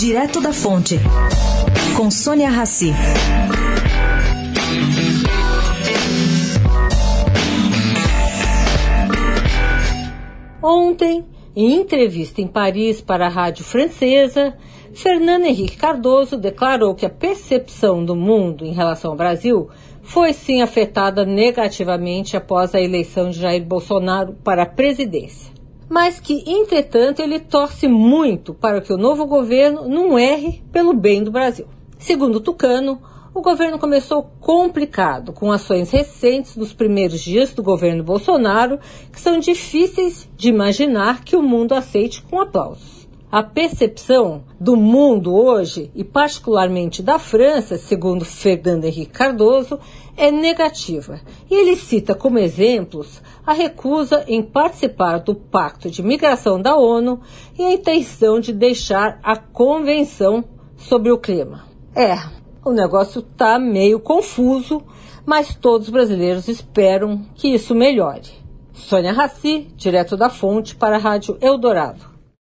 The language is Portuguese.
Direto da Fonte, com Sônia Rassi. Ontem, em entrevista em Paris para a rádio francesa, Fernando Henrique Cardoso declarou que a percepção do mundo em relação ao Brasil foi sim afetada negativamente após a eleição de Jair Bolsonaro para a presidência. Mas que, entretanto, ele torce muito para que o novo governo não erre pelo bem do Brasil. Segundo Tucano, o governo começou complicado, com ações recentes dos primeiros dias do governo Bolsonaro, que são difíceis de imaginar que o mundo aceite com aplausos. A percepção do mundo hoje, e particularmente da França, segundo Fernando Henrique Cardoso, é negativa. E ele cita como exemplos a recusa em participar do Pacto de Migração da ONU e a intenção de deixar a Convenção sobre o Clima. É, o negócio está meio confuso, mas todos os brasileiros esperam que isso melhore. Sônia Raci, direto da Fonte, para a Rádio Eldorado.